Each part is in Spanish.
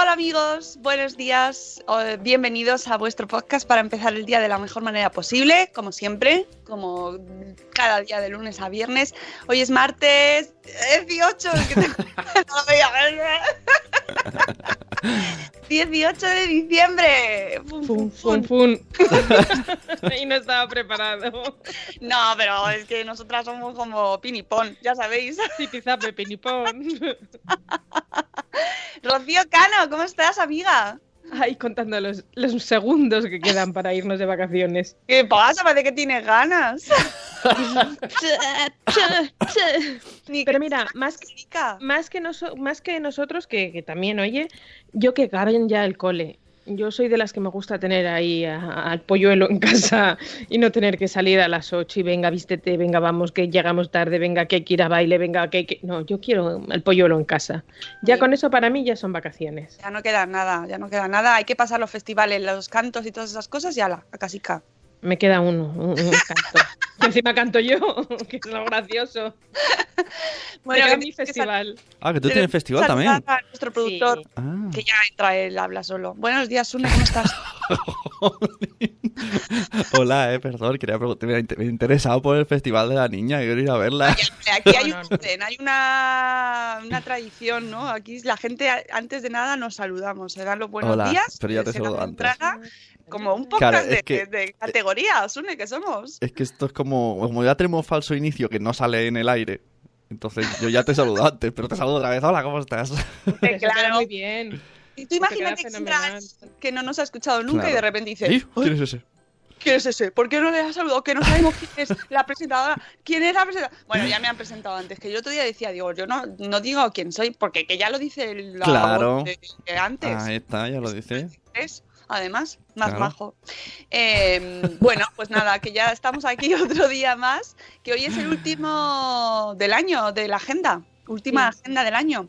Hola amigos, buenos días. Bienvenidos a vuestro podcast para empezar el día de la mejor manera posible, como siempre, como cada día de lunes a viernes. Hoy es martes 18, es que. 18 de diciembre. Fun, Fun, fun, fun, fun. fun. y no estaba preparado. No, pero es que nosotras somos como pinipón, ya sabéis. Zipizape, pinipón. Rocío Cano, ¿cómo estás, amiga? Ay, contando los, los segundos que quedan para irnos de vacaciones. ¿Qué pasa? Parece que tienes ganas. Pero mira, más que-. Más que, noso- más que nosotros, que, que también, oye, yo que acaben ya el cole. Yo soy de las que me gusta tener ahí a- al polluelo en casa y no tener que salir a las 8 y venga, vístete, venga, vamos, que llegamos tarde, venga, que hay que ir a baile, venga, que hay que... No, yo quiero el polluelo en casa. Ya Sí. con eso para mí ya son vacaciones. Ya no queda nada, ya no queda nada. Hay que pasar los festivales, los cantos y todas esas cosas y ala, a casica. Me queda uno, un, un canto. Que encima canto yo, que es lo gracioso. Bueno, que mi tienes que festival. Ah, que tú tienes festival también. a nuestro productor, Sí. Ah. que ya entra él, habla solo. Buenos días, Sune, ¿cómo estás? Hola, eh, perdón, quería preguntar, me he interesado por el festival de la niña, quiero ir a verla. Aquí hay, No, un hay una, una tradición, ¿no? Aquí la gente antes de nada nos saludamos, se dan los buenos Hola, días. pero ya te saludo antes. entrada, Como un Claro, podcast es de, que- de categoría, Sune, que somos. Es que esto es como, como ya tenemos falso inicio que no sale en el aire. Entonces yo ya te saludo antes, pero te saludo otra vez. Hola, ¿cómo estás? Queda claro. muy bien. Y tú imagínate que que no nos ha escuchado nunca y Claro. de repente dice, ¿Sí? "Uy, ¿Quién es ese? ¿quién es ese? ¿Por qué no le has saludado? Que no sabemos quién es la presentadora. ¿Quién es la presentadora? Bueno, ya me han presentado antes, que yo otro día decía, digo, yo no, no digo quién soy, porque que ya lo dice la Claro. voz de- de antes. Ahí está, ya lo dice. Es, además, más Claro. majo. Eh, bueno, pues nada, que ya estamos aquí otro día más, que hoy es el último del año, de la agenda, última Sí. agenda del año.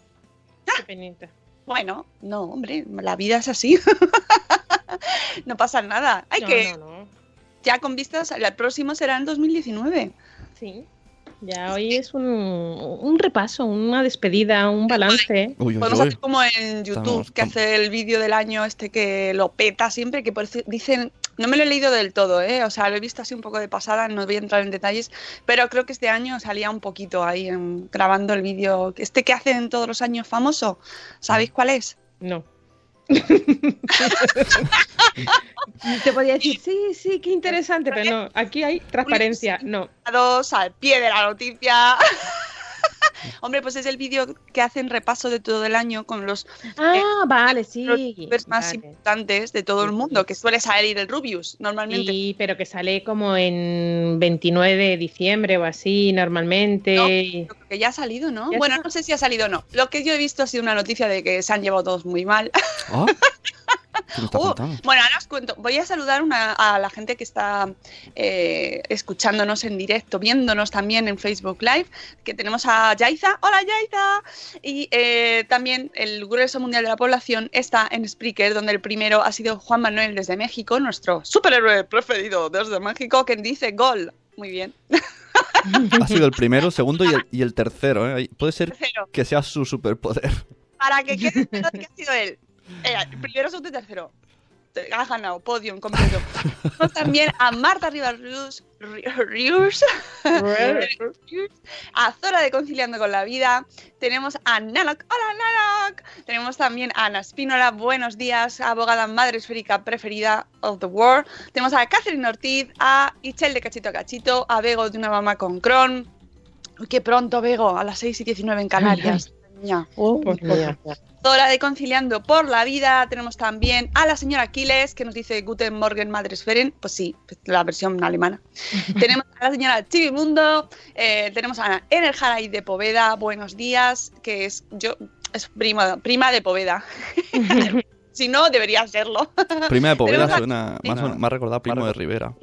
Qué penita. Bueno, no, hombre, la vida es así. no pasa nada. Hay No, que, no, no. ya con vistas, el próximo será en 2019. Sí. Ya hoy es un, un repaso, una despedida, un balance. Uy, uy, Podemos uy. hacer como en YouTube, Estamos- que hace el vídeo del año este que lo peta siempre, que dicen, no me lo he leído del todo, ¿eh? o sea, lo he visto así un poco de pasada, no voy a entrar en detalles, pero creo que este año salía un poquito ahí en- grabando el vídeo, este que hacen todos los años famoso, ¿sabéis cuál es? No. Te podía decir, sí, sí, qué interesante, pero no, aquí hay transparencia, no. Al pie de la noticia. Hombre, pues es el vídeo que hacen repaso de todo el año con los Ah, vale, sí. los youtubers más vale. importantes de todo el mundo, que suele salir el Rubius normalmente. Sí, pero que sale como en 29 de diciembre o así, normalmente. No, creo que ya ha salido, ¿no? Ya Bueno, está. no sé si ha salido o no. Lo que yo he visto ha sido una noticia de que se han llevado todos muy mal. Ah, ¿Qué me estás Uh, contando? bueno, ahora os cuento. Voy a saludar una- a la gente que está eh, escuchándonos en directo, viéndonos también en Facebook Live, que tenemos a Yaiza. Hola Yaiza. Y eh, también el grueso mundial de la población está en Spreaker, donde el primero ha sido Juan Manuel desde México, nuestro superhéroe preferido desde México, que dice gol. Muy bien. Ha sido el primero, segundo y el, y el tercero. ¿eh? Puede ser Tercero. que sea su superpoder. Para que quede que ha sido él. Eh, primero, segundo y tercero. Te- Ha ganado, podium completo. También a Marta Rivas Rius, a Zora de Conciliando con la Vida, tenemos a Nalok, hola Nalok, tenemos también a Ana Espínola, buenos días, abogada madre esférica preferida of the world, tenemos a Catherine Ortiz, a Ichel de Cachito a Cachito, a Bego de una mamá con Cron, qué pronto Bego, a las 6 y 19 en Canarias. Niña. Oh, pues. Zora de Conciliando por la Vida. Tenemos también a la señora Aquiles, que nos dice Guten Morgen Madresferen. Pues sí, la versión alemana. tenemos a la señora Chivimundo. eh, tenemos a Enerjaray de Poveda. Buenos días, que es yo es prima, prima de Poveda. si no, debería serlo. Prima de Poveda suena más, más recordado primo de Rivera.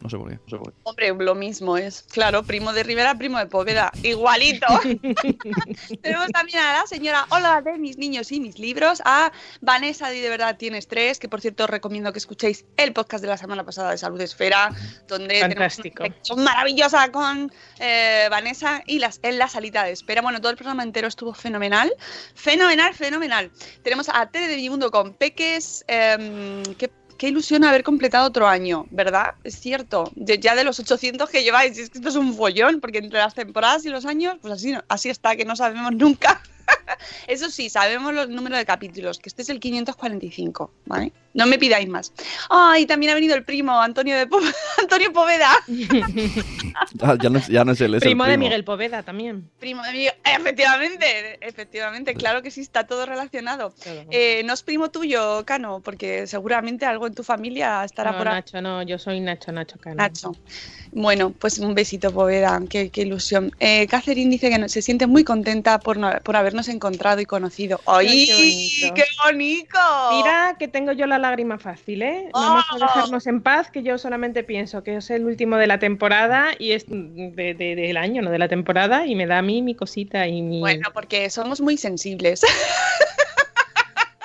No sé por qué. Hombre, lo mismo es. Claro, primo de Rivera, primo de Poveda. Igualito. Tenemos también a la señora Hola de mis niños y mis libros, a Vanessa de De verdad tienes tres, que por cierto os recomiendo que escuchéis el podcast de la semana pasada de Salud Esfera, donde Fantástico. tenemos una maravillosa con eh, Vanessa y las, en la salita de espera. Bueno, todo el programa entero estuvo fenomenal. Fenomenal, fenomenal. Tenemos a Tere de Vimundo con Peques. qué, qué ilusión haber completado otro año, ¿verdad? Es cierto. Ya de los 800 que lleváis, es que esto es un follón, porque entre las temporadas y los años, pues así, así está, que no sabemos nunca. Eso sí, sabemos los números de capítulos, que este es el 545, ¿vale? No me pidáis más. Ay, también ha venido el primo, Antonio de Po- Antonio Poveda. Ah, ya, no, es- ya no es él, es el Primo de primo. Miguel Poveda también. Primo de mi... Efectivamente, efectivamente, claro que sí, está todo relacionado. Eh, no es primo tuyo, Cano, porque seguramente algo en tu familia estará no, por ahí. Nacho, no, yo soy Nacho, Nacho Cano. Nacho. Bueno, pues un besito, Poveda, qué, qué ilusión. Eh, Catherine dice que no- se siente muy contenta por, no- por habernos encontrado y conocido. ¡Ay, qué bonito. qué bonito! Mira que tengo yo la lágrima fácil, ¿eh? Vamos a dejarnos en paz, que yo solamente pienso que es el último de la temporada y es de, de- del año, no de la temporada, y me da a mí mi cosita y mi... Bueno, porque somos muy sensibles.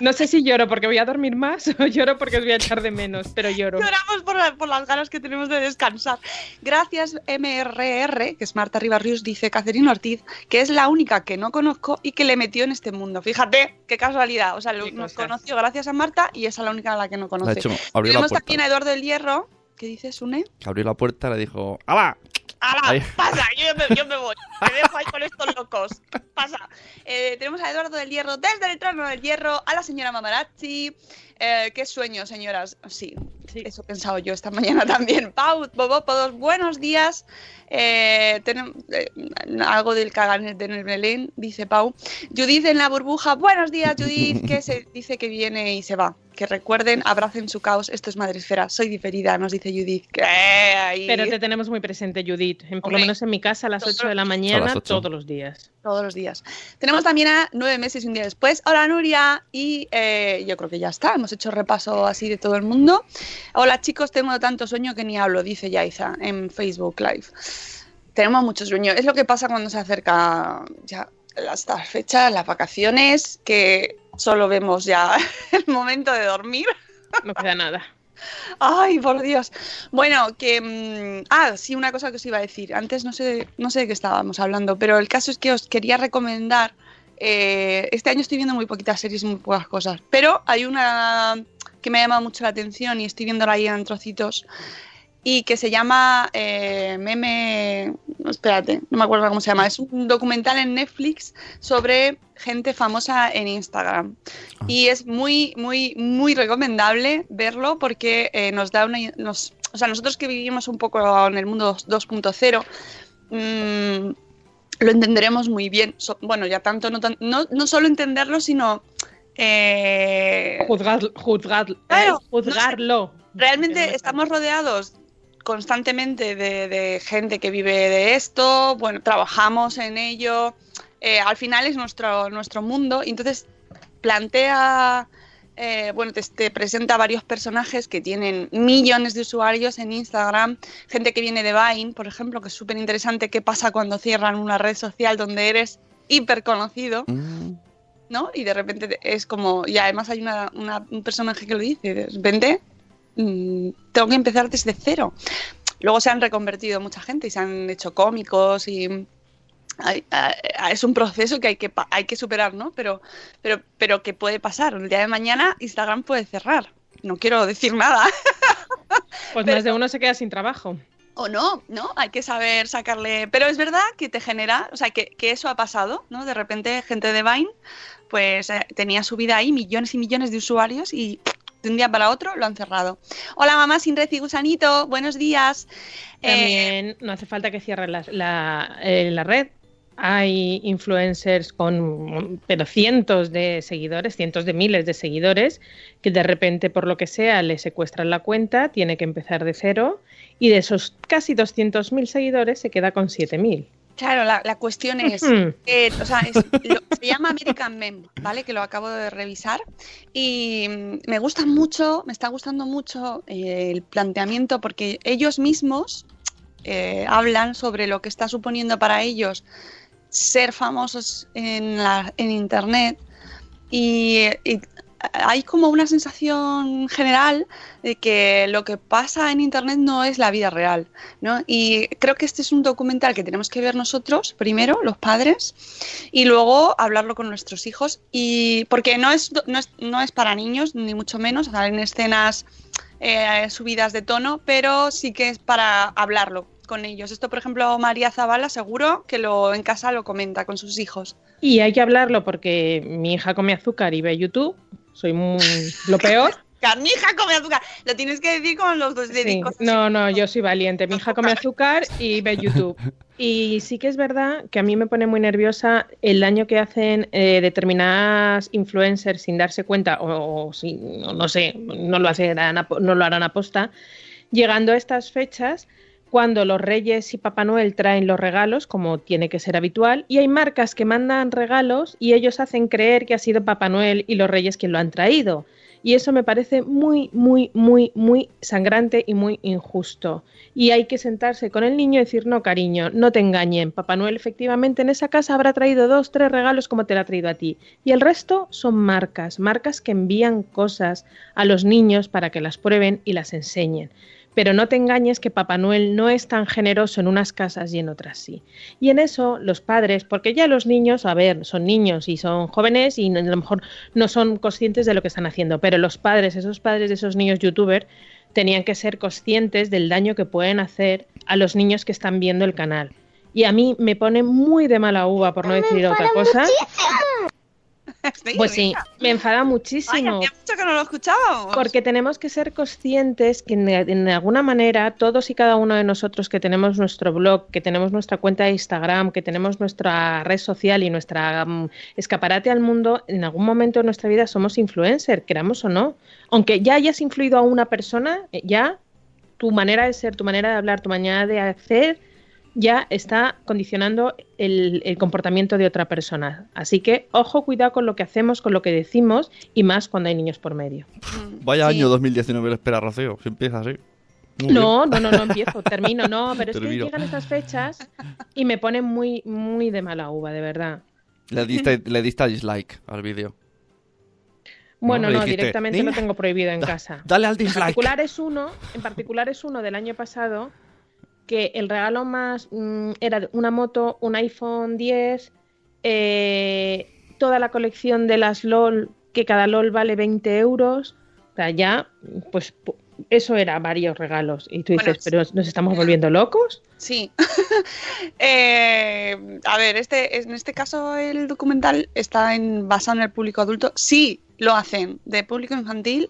No sé si lloro porque voy a dormir más o lloro porque os voy a echar de menos, pero lloro. Lloramos por, la- por las ganas que tenemos de descansar. Gracias, MRR, que es Marta Ribarrius, dice Catherine Ortiz, que es la única que no conozco y que le metió en este mundo. Fíjate, qué casualidad. O sea, lo- nos conoció gracias a Marta y es a la única a la que no De conoce. hecho, abrió la Tenemos puerta. también a Eduardo del Hierro. ¿Qué dices, Sune? Abrió la puerta y le dijo: ¡Hala! ¡Hala! ¡Pasa! Yo me, yo me voy. Me dejo ahí con estos locos. Pasa. Eh, tenemos a Eduardo del Hierro desde el trono del Hierro, a la señora Mamarazzi. Eh, qué sueño, señoras. Sí, Sí. eso he pensado yo esta mañana también. Pau, Bobópodos, buenos días. Eh, eh, algo del caganet de Belén, dice Pau. Judith en la burbuja, buenos días, Judith, que se dice que viene y se va. Que recuerden, abracen su caos. Esto es Madresfera. Soy diferida, nos dice Judith. Pero te tenemos muy presente, Judith. En, por lo menos en mi casa a las todos 8 de la mañana, las todos los días. todos los días. Tenemos también a nueve meses y un día después. Hola Nuria y eh, yo creo que ya está. Hemos hecho repaso así de todo el mundo. Hola chicos, tengo tanto sueño que ni hablo, dice Yaiza en Facebook Live. Tenemos mucho sueño. Es lo que pasa cuando se acerca ya estas fechas, las vacaciones, que solo vemos ya el momento de dormir. No queda nada. Ay, por Dios. Bueno, que... mm, ah, sí, una cosa que os iba a decir. Antes no sé, no sé de qué estábamos hablando, pero el caso es que os quería recomendar... eh, este año estoy viendo muy poquitas series y muy pocas cosas, pero hay una que me ha llamado mucho la atención y estoy viéndola ahí en trocitos y que se llama eh, Meme... no, Espérate, no me acuerdo cómo se llama. Es un documental en Netflix sobre gente famosa en Instagram. Y es muy, muy, muy recomendable verlo porque eh, nos da una... Nos, o sea, nosotros que vivimos un poco en el mundo 2.0, mm, lo entenderemos muy bien. So- bueno, ya tanto, no, tan- no, no solo entenderlo, sino... eh, Juzgar, juzgar, eh, Claro, juzgarlo. Realmente me estamos rodeados constantemente de, de gente que vive de esto, bueno, trabajamos en ello, eh, al final es nuestro, nuestro mundo, entonces plantea, eh, bueno, te, te presenta varios personajes que tienen millones de usuarios en Instagram, gente que viene de Vine, por ejemplo, que es súper interesante qué pasa cuando cierran una red social donde eres hiper conocido. Mm. ¿no? Y de repente te- es como, y además hay una, una- un personaje que lo dice, de repente mm, tengo que empezar desde cero. Luego se han reconvertido mucha gente y se han hecho cómicos y hay- es un proceso que hay que, hay que superar, ¿no? Pero, pero, pero que puede pasar. El día de mañana Instagram puede cerrar. No quiero decir nada. Pues Pero- más de uno se queda sin trabajo. O no, ¿no? Hay que saber sacarle. Pero es verdad que te genera, o sea, que, que eso ha pasado, ¿no? De repente, gente de Vine, pues eh, tenía su vida ahí, millones y millones de usuarios y de un día para otro lo han cerrado. Hola, mamá sin red y gusanito, buenos días. Eh, También no hace falta que cierre la, la- eh, la red. Hay influencers con pero cientos de seguidores, cientos de miles de seguidores, que de repente, por lo que sea, le secuestran la cuenta, tiene que empezar de cero, y de esos casi 200.000 seguidores se queda con 7.000. claro, la, la cuestión es. Eh, o sea, es- lo- se llama American Mem, ¿vale? Que lo acabo de revisar. Y me gusta mucho, me está gustando mucho eh, el planteamiento porque ellos mismos eh, hablan sobre lo que está suponiendo para ellos ser famosos en, la, en Internet. Y, y hay como una sensación general de que lo que pasa en Internet no es la vida real. ¿no? Y creo que este es un documental que tenemos que ver nosotros, primero, los padres, y luego hablarlo con nuestros hijos. Y porque no es, no es, no es para niños, ni mucho menos, salen escenas eh, subidas de tono, pero sí que es para hablarlo con ellos. Esto, por ejemplo, María Zavala seguro que lo en casa lo comenta con sus hijos. Y hay que hablarlo porque mi hija come azúcar y ve YouTube. Soy muy, lo peor. Carnija come azúcar. Lo tienes que decir con los dos Sí, dedicos. No, no, yo soy valiente. Mi hija come azúcar y ve YouTube. Y sí que es verdad que a mí me pone muy nerviosa el daño que hacen eh, determinadas influencers sin darse cuenta, o, o si, no, no sé, no lo, harán, no lo harán aposta, llegando a estas fechas cuando los Reyes y Papá Noel traen los regalos, como tiene que ser habitual, y hay marcas que mandan regalos y ellos hacen creer que ha sido Papá Noel y los Reyes quien lo han traído. Y eso me parece muy, muy, muy, muy sangrante y muy injusto. Y hay que sentarse con el niño y decir, no, cariño, no te engañen. Papá Noel efectivamente en esa casa habrá traído dos, tres regalos como te lo ha traído a ti. Y el resto son marcas, marcas que envían cosas a los niños para que las prueben y las enseñen. Pero no te engañes que Papá Noel no es tan generoso en unas casas y en otras sí. Y en eso los padres, porque ya los niños, a ver, son niños y son jóvenes y a lo mejor no son conscientes de lo que están haciendo, pero los padres, esos padres de esos niños youtubers, tenían que ser conscientes del daño que pueden hacer a los niños que están viendo el canal. Y a mí me pone muy de mala uva, por no decir otra cosa. Pues sí, me enfada Ay, muchísimo. hacía mucho que no lo escuchábamos. Porque tenemos que ser conscientes que en, en alguna manera todos y cada uno de nosotros que tenemos nuestro blog, que tenemos nuestra cuenta de Instagram, que tenemos nuestra red social y nuestra mm, escaparate al mundo, en algún momento de nuestra vida somos influencer, queramos o no. Aunque ya hayas influido a una persona, eh, ya tu manera de ser, tu manera de hablar, tu manera de hacer, ya está condicionando el, el comportamiento de otra persona. Así que, ojo, cuidado con lo que hacemos, con lo que decimos y más cuando hay niños por medio. Mm, Vaya sí. año 2019 le espera Rocío. Si empieza así. Muy No, no, no, no empiezo, termino, no, pero es que llegan estas fechas y me ponen muy, muy de mala uva, de verdad. Le diste, le diste dislike al vídeo. Bueno, no, dijiste, directamente lo "Niña, tengo prohibido en casa. Dale al En dislike. particular es uno, en particular es uno del año pasado que el regalo más mm, era una moto, un iPhone 10, eh, toda la colección de las LOL, que cada LOL vale 20 euros. O sea, ya, pues pu- eso era varios regalos. Y tú Bueno, dices, pero ¿nos estamos volviendo locos? Sí. Eh, a ver, este, en este caso el documental está en, basado en el público adulto. Sí, lo hacen. De público infantil,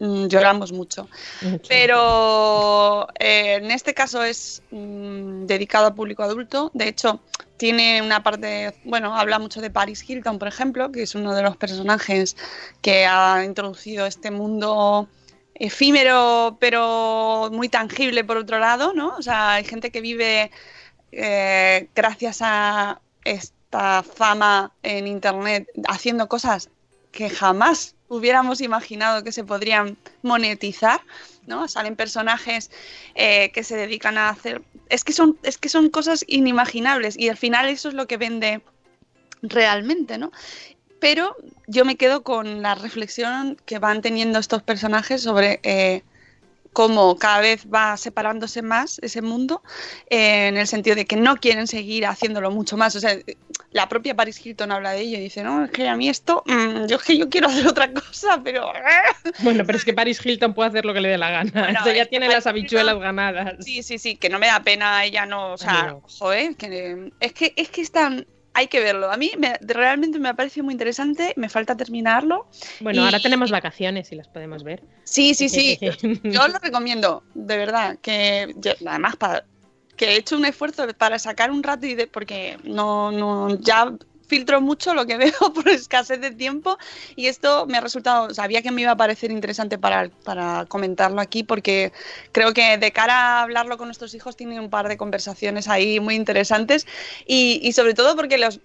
mm, lloramos mucho. Mucho. Pero eh, en este caso es mm, dedicado a público adulto. De hecho, tiene una parte, bueno, habla mucho de Paris Hilton, por ejemplo, que es uno de los personajes que ha introducido este mundo efímero, pero muy tangible por otro lado, ¿no? O sea, hay gente que vive eh, gracias a esta fama en Internet haciendo cosas que jamás hubiéramos imaginado que se podrían monetizar, ¿no? Salen personajes eh, que se dedican a hacer... Es que, son, es que son cosas inimaginables y al final eso es lo que vende realmente, ¿no? Pero yo me quedo con la reflexión que van teniendo estos personajes sobre eh, cómo cada vez va separándose más ese mundo, eh, en el sentido de que no quieren seguir haciéndolo mucho más. O sea, la propia Paris Hilton habla de ello y dice, no, es que a mí esto, mm, yo es que yo quiero hacer otra cosa, pero... Bueno, pero es que Paris Hilton puede hacer lo que le dé la gana. Bueno, que tiene Paris las habichuelas Hilton- ganadas. Sí, sí, sí, que no me da pena ella no, o sea, No. joder, que es que es que están hay que verlo. A mí me- realmente me ha parecido muy interesante, me falta terminarlo. Bueno, Y- ahora tenemos vacaciones y las podemos ver. Sí, sí, sí. Yo lo recomiendo, de verdad, que yo- además para que he hecho un esfuerzo para sacar un rato y de, porque no, no ya filtro mucho lo que veo por escasez de tiempo y esto me ha resultado, sabía que me iba a parecer interesante para, para comentarlo aquí porque creo que de cara a hablarlo con nuestros hijos tiene un par de conversaciones ahí muy interesantes y, y sobre todo porque los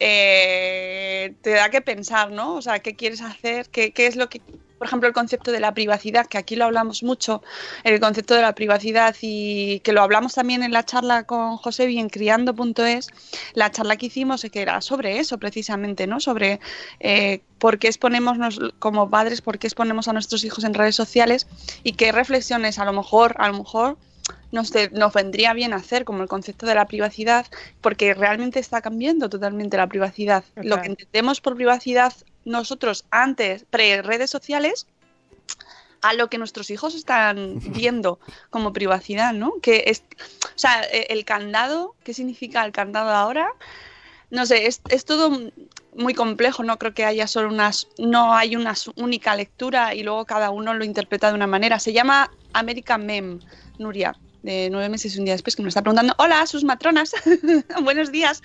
eh, te da que pensar, ¿no? O sea, ¿qué quieres hacer? ¿Qué, qué es lo que por ejemplo, el concepto de la privacidad, que aquí lo hablamos mucho, el concepto de la privacidad y que lo hablamos también en la charla con Josebi en criando.es, la charla que hicimos que era sobre eso precisamente, ¿no? Sobre eh, por qué exponemos nos- como padres, por qué exponemos a nuestros hijos en redes sociales y qué reflexiones a lo mejor, a lo mejor nos, de- nos vendría bien hacer, como el concepto de la privacidad, porque realmente está cambiando totalmente la privacidad. Lo que entendemos por privacidad nosotros antes, pre-redes sociales, a lo que nuestros hijos están viendo como privacidad, ¿no? Que es, o sea, e- el candado, ¿qué significa el candado ahora? No sé, es, es todo muy complejo, no creo que haya solo unas, no hay una única lectura y luego cada uno lo interpreta de una manera. Se llama American Mem, Nuria, de nueve meses y un día después, que me está preguntando, hola, sus matronas, buenos días.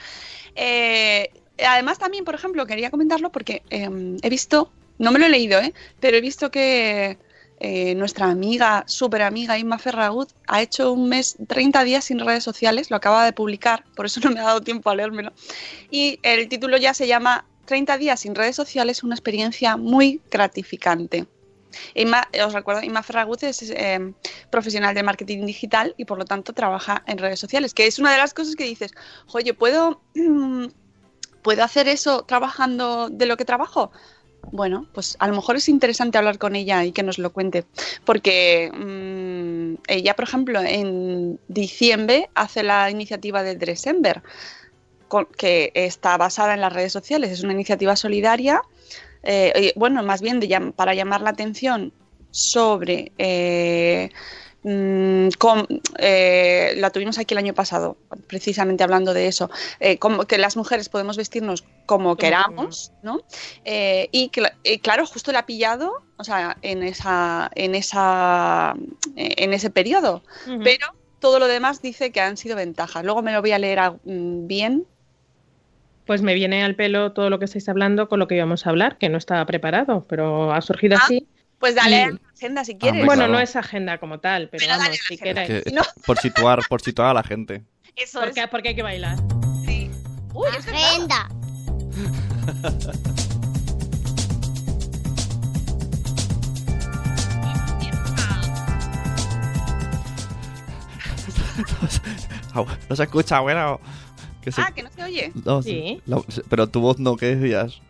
Eh, además también, por ejemplo, quería comentarlo porque eh, he visto, no me lo he leído, ¿eh? pero he visto que eh, nuestra amiga, súper amiga Inma Ferragut, ha hecho un mes, 30 días sin redes sociales, lo acaba de publicar, por eso no me ha dado tiempo a leérmelo. Y el título ya se llama 30 días sin redes sociales, una experiencia muy gratificante. Inma, os recuerdo, Inma Ferragut es eh, profesional de marketing digital y por lo tanto trabaja en redes sociales, que es una de las cosas que dices, oye, ¿puedo, ¿puedo hacer eso trabajando de lo que trabajo? Bueno, pues a lo mejor es interesante hablar con ella y que nos lo cuente, porque mm, ella, por ejemplo, en diciembre hace la iniciativa de December, con- que está basada en las redes sociales, es una iniciativa solidaria, eh, bueno, más bien para llamar la atención sobre... eh, mm, eh, la tuvimos aquí el año pasado, precisamente hablando de eso, eh, como que las mujeres podemos vestirnos como queramos, ¿no? Eh, y, cla- y claro, justo la ha pillado, o sea, en esa, en esa, en ese periodo. Pero todo lo demás dice que han sido ventajas. Luego me lo voy a leer a- mm, bien. Pues me viene al pelo todo lo que estáis hablando con lo que íbamos a hablar, que no estaba preparado, pero ha surgido Ah, así. Pues dale Y- a la agenda si quieres. Hombre, Bueno, claro. no es agenda como tal, pero, vamos, si No. por situar, por situar a la gente. Eso Porque, es. porque hay que bailar. sí. Uy. Agenda. No se escucha, bueno. Que se- Ah, que no se oye. no, Sí. la- pero tu voz no, ¿qué decías?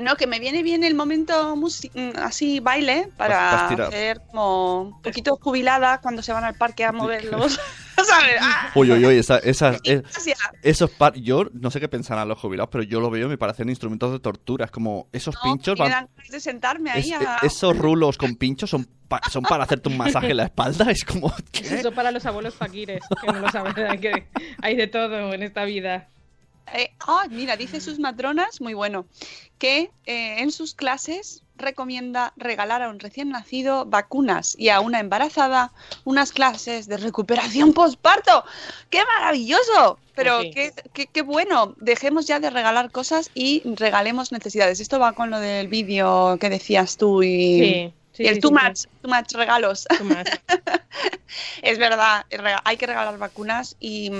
No, que me viene bien el momento mm, así baile para hacer como un poquito jubilada cuando se van al parque a moverlos. ¿Sabes? Ah, Uy, uy, uy, esa, esa- es- gracias. esos par... Yo no sé qué pensarán los jubilados, pero yo lo veo y me parecen instrumentos de tortura. Es como, esos No, pinchos van... de sentarme ahí es- a... esos rulos con pinchos son, pa- son para hacerte un masaje en la espalda. Es como... ¿qué? Eso para los abuelos faquires, que no lo saben, que- hay de todo en esta vida. Eh, ah, mira, dice sus matronas, muy bueno, que eh, en sus clases recomienda regalar a un recién nacido vacunas y a una embarazada unas clases de recuperación postparto. ¡Qué maravilloso! Pero sí. qué, qué- qué bueno. Dejemos ya de regalar cosas y regalemos necesidades. Esto va con lo del vídeo que decías tú y, Sí, sí, y el sí, too sí, much, too much regalos. Too much. Es verdad, hay que regalar vacunas y.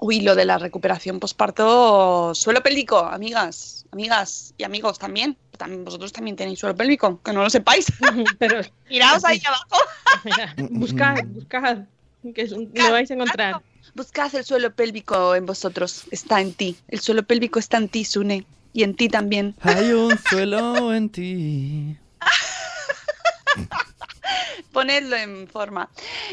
mm, Uy, lo de la recuperación posparto, suelo pélvico, amigas, amigas y amigos también. También vosotros también tenéis suelo pélvico, que no lo sepáis. Pero Miraos ahí abajo. mira, buscad, buscad, que es un- lo vais a encontrar. Buscad el suelo pélvico en vosotros, está en ti. El suelo pélvico está en ti, Sune, y en ti también. Hay un suelo en ti. Ponedlo en forma.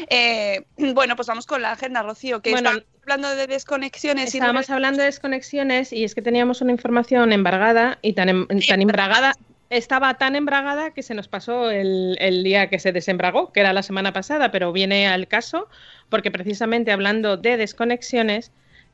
Eh, bueno, pues vamos con la agenda, Rocío, que Bueno, está hablando de desconexiones y Estábamos hablando de desconexiones y es que teníamos una información embargada y tan, em- tan embragada, estaba tan embragada que se nos pasó el, el día que se desembragó, que era la semana pasada, pero viene al caso porque precisamente hablando de desconexiones,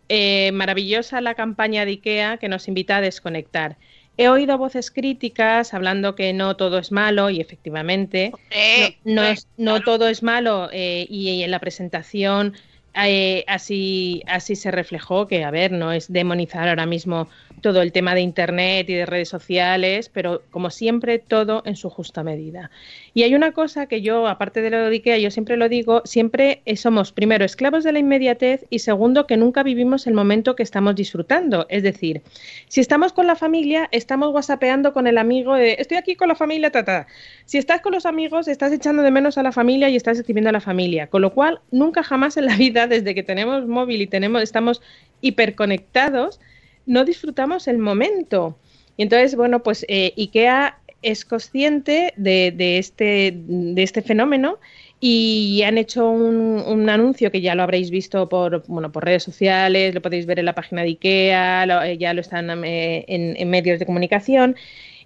eh, maravillosa la campaña de IKEA que nos invita a desconectar. He oído voces críticas hablando que no todo es malo y efectivamente no, no es- no todo es malo eh, y, y en la presentación eh, así, así se reflejó que, a ver, no es demonizar ahora mismo todo el tema de Internet y de redes sociales, pero como siempre, todo en su justa medida. Y hay una cosa que yo, aparte de lo de yo siempre lo digo, siempre eh, somos, primero, esclavos de la inmediatez y segundo, que nunca vivimos el momento que estamos disfrutando. Es decir, si estamos con la familia, estamos whatsappeando con el amigo estoy aquí con la familia, tata. Si estás con los amigos, estás echando de menos a la familia y estás escribiendo a la familia. Con lo cual, nunca jamás en la vida, desde que tenemos móvil y tenemos, estamos hiperconectados, no disfrutamos el momento. Y entonces, bueno, pues eh, IKEA es consciente de, de este, de este fenómeno y han hecho un, un anuncio que ya lo habréis visto por, bueno, por redes sociales, lo podéis ver en la página de IKEA, lo- eh, ya lo están eh, en, en medios de comunicación.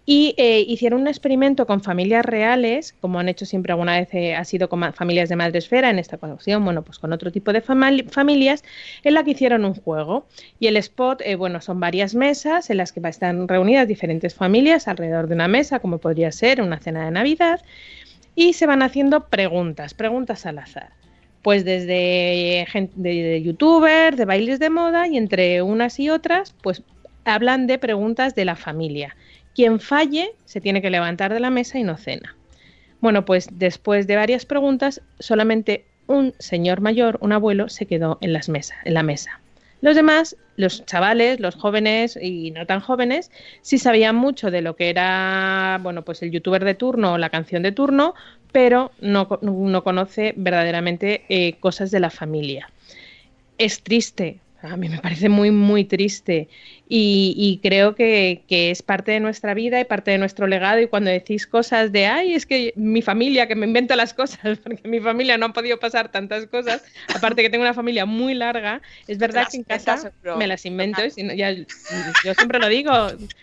Y eh, hicieron un experimento con familias reales, como han hecho siempre alguna vez, eh, ha sido con familias de madresfera, en esta ocasión, bueno, pues con otro tipo de familias, en la que hicieron un juego. Y el spot, eh, bueno, son varias mesas en las que están reunidas diferentes familias alrededor de una mesa, como podría ser una cena de Navidad, y se van haciendo preguntas, preguntas al azar. Pues desde gente de, de youtubers, de bailes de moda y entre unas y otras, pues hablan de preguntas de la familia. Quien falle se tiene que levantar de la mesa y no cena. Bueno, pues después de varias preguntas, solamente un señor mayor, un abuelo, se quedó en las mesas, en la mesa. Los demás, los chavales, los jóvenes y no tan jóvenes, sí sabían mucho de lo que era, bueno, pues el youtuber de turno o la canción de turno, pero no, no conoce verdaderamente eh, cosas de la familia. Es triste, a mí me parece muy, muy triste y, y creo que, que es parte de nuestra vida y parte de nuestro legado y cuando decís cosas de, ay, es que mi familia, que me invento las cosas, porque mi familia no ha podido pasar tantas cosas, aparte que tengo una familia muy larga, es verdad que en casa me las invento y si no- ya- yo siempre lo digo,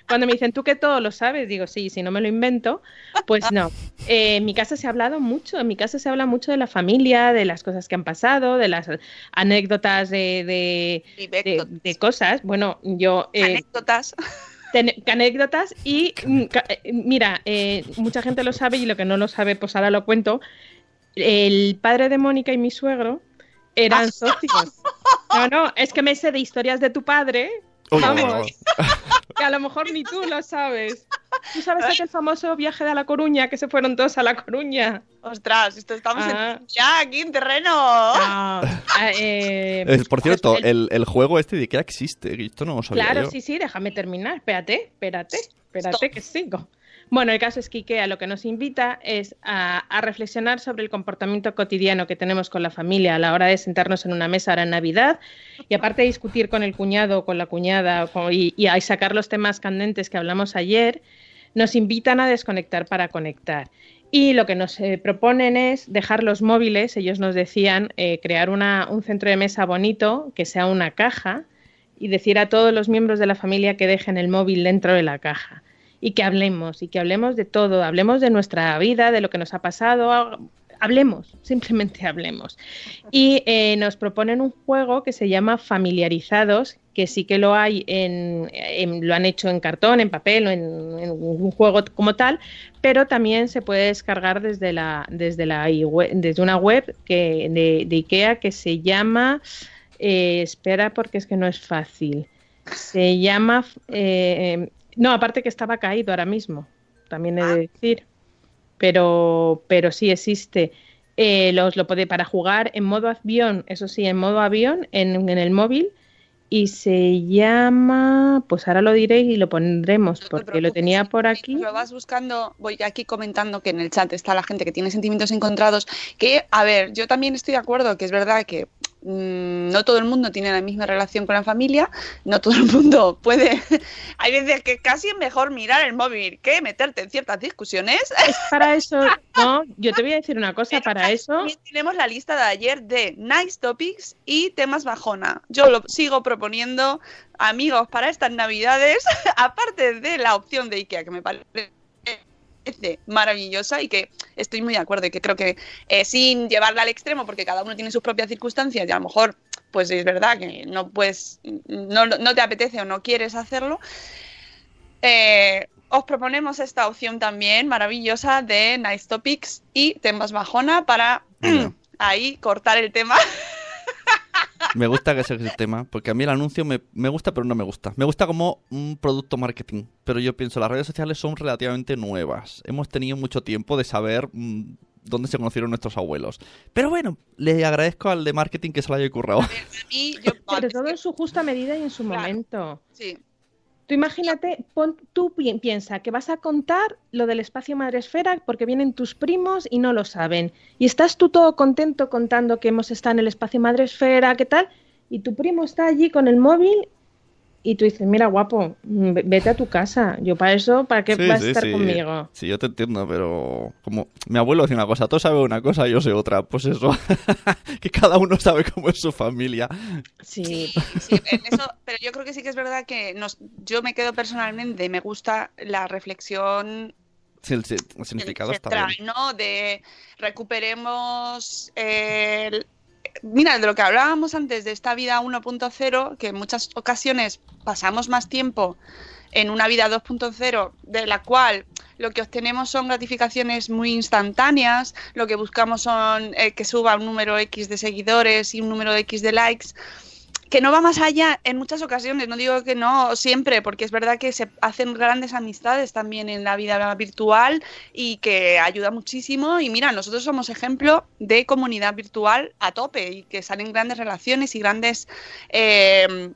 cuando me dicen, ¿tú que todo lo sabes? Digo, sí, si no me lo invento, pues no. Eh, en mi casa se ha hablado mucho, en mi casa se habla mucho de la familia, de las cosas que han pasado, de las anécdotas de, de, de- de cosas. Bueno, yo... eh, anécdotas. ten- anécdotas y mm, eh, mira, eh, mucha gente lo sabe y lo que no lo sabe, pues ahora lo cuento. El padre de Mónica y mi suegro eran socios. No, no, es que me sé de historias de tu padre. Vamos, que a lo mejor ni tú lo sabes. ¿Tú sabes aquel famoso viaje de a La Coruña que se fueron todos a La Coruña? Ostras, esto estamos en- Ah. ya aquí en terreno. Ah, eh, Eh, por cierto, el- el, el juego este de que existe, esto no lo sabía Claro, yo. sí, sí, déjame terminar. Espérate, espérate, espérate que sigo. Bueno, el caso es que IKEA lo que nos invita es a, reflexionar sobre el comportamiento cotidiano que tenemos con la familia a la hora de sentarnos en una mesa ahora en Navidad y aparte de discutir con el cuñado o con la cuñada y, sacar los temas candentes que hablamos ayer, nos invitan a desconectar para conectar. Y lo que nos eh, proponen es dejar los móviles, ellos nos decían, eh, crear una- un centro de mesa bonito, que sea una caja, y decir a todos los miembros de la familia que dejen el móvil dentro de la caja y que hablemos, y que hablemos de todo, hablemos de nuestra vida, de lo que nos ha pasado, ha- hablemos, simplemente hablemos. Y eh, nos proponen un juego que se llama Familiarizados, que sí que lo hay en, lo han hecho en cartón, en papel en, en un juego como tal, pero también se puede descargar desde la desde la desde una web que de, de IKEA que se llama eh, espera porque es que no es fácil. Se llama eh, no, aparte que estaba caído ahora mismo, también he de decir. Pero pero sí existe. Eh, los lo puede para jugar en modo avión, eso sí, en modo avión, en, en el móvil. Y se llama, pues ahora lo diré y lo pondremos, No porque lo tenía por aquí. Lo vas buscando, voy aquí comentando que en el chat está la gente que tiene sentimientos encontrados. Que, a ver, yo también estoy de acuerdo que es verdad que no todo el mundo tiene la misma relación con la familia, no todo el mundo puede. Hay veces que casi es mejor mirar el móvil que meterte en ciertas discusiones. Para eso, no, yo te voy a decir una cosa, Pero para eso, También tenemos la lista de ayer de Nice Topics y temas bajona. Yo lo sigo proponiendo, amigos, para estas navidades, aparte de la opción de IKEA, que me parece maravillosa y que estoy muy de acuerdo y que creo que eh, sin llevarla al extremo, porque cada uno tiene sus propias circunstancias y a lo mejor, pues es verdad que no puedes, no, no te apetece o no quieres hacerlo. Eh, os proponemos esta opción también maravillosa de Nice Topics y temas bajona para Bueno. ahí cortar el tema. Me gusta que sea el tema, porque a mí el anuncio me, me gusta, pero no me gusta. Me gusta como un producto marketing, pero yo pienso, las redes sociales son relativamente nuevas. Hemos tenido mucho tiempo de saber mm, dónde se conocieron nuestros abuelos. Pero bueno, le agradezco al de marketing que se lo haya currado. A mí, yo, pero todo en su justa medida y en su Claro. momento. sí, Tú imagínate, pon- tú pi- piensa que vas a contar lo del espacio Madresfera porque vienen tus primos y no lo saben. Y estás tú todo contento contando que hemos estado en el espacio Madresfera, ¿qué tal? Y tu primo está allí con el móvil y tú dices, mira guapo, mm, ve- vete a tu casa. Yo para eso, ¿para qué Sí, vas sí, a estar sí. conmigo? Sí, yo te entiendo, pero como mi abuelo decía una cosa, tú sabes una cosa, yo sé otra. Pues eso, que cada uno sabe cómo es su familia. Sí, sí, en eso, pero yo creo que sí que es verdad que nos, yo me quedo personalmente, me gusta la reflexión Sí, el, el significado está central, bien. ¿no? De recuperemos el- Mira, de lo que hablábamos antes de esta vida 1.0, que en muchas ocasiones pasamos más tiempo en una vida 2.0, de la cual lo que obtenemos son gratificaciones muy instantáneas, lo que buscamos son eh, que suba un número X de seguidores y un número X de likes, que no va más allá en muchas ocasiones, no digo que no siempre, porque es verdad que se hacen grandes amistades también en la vida virtual y que ayuda muchísimo. Y mira, nosotros somos ejemplo de comunidad virtual a tope y que salen grandes relaciones y grandes eh,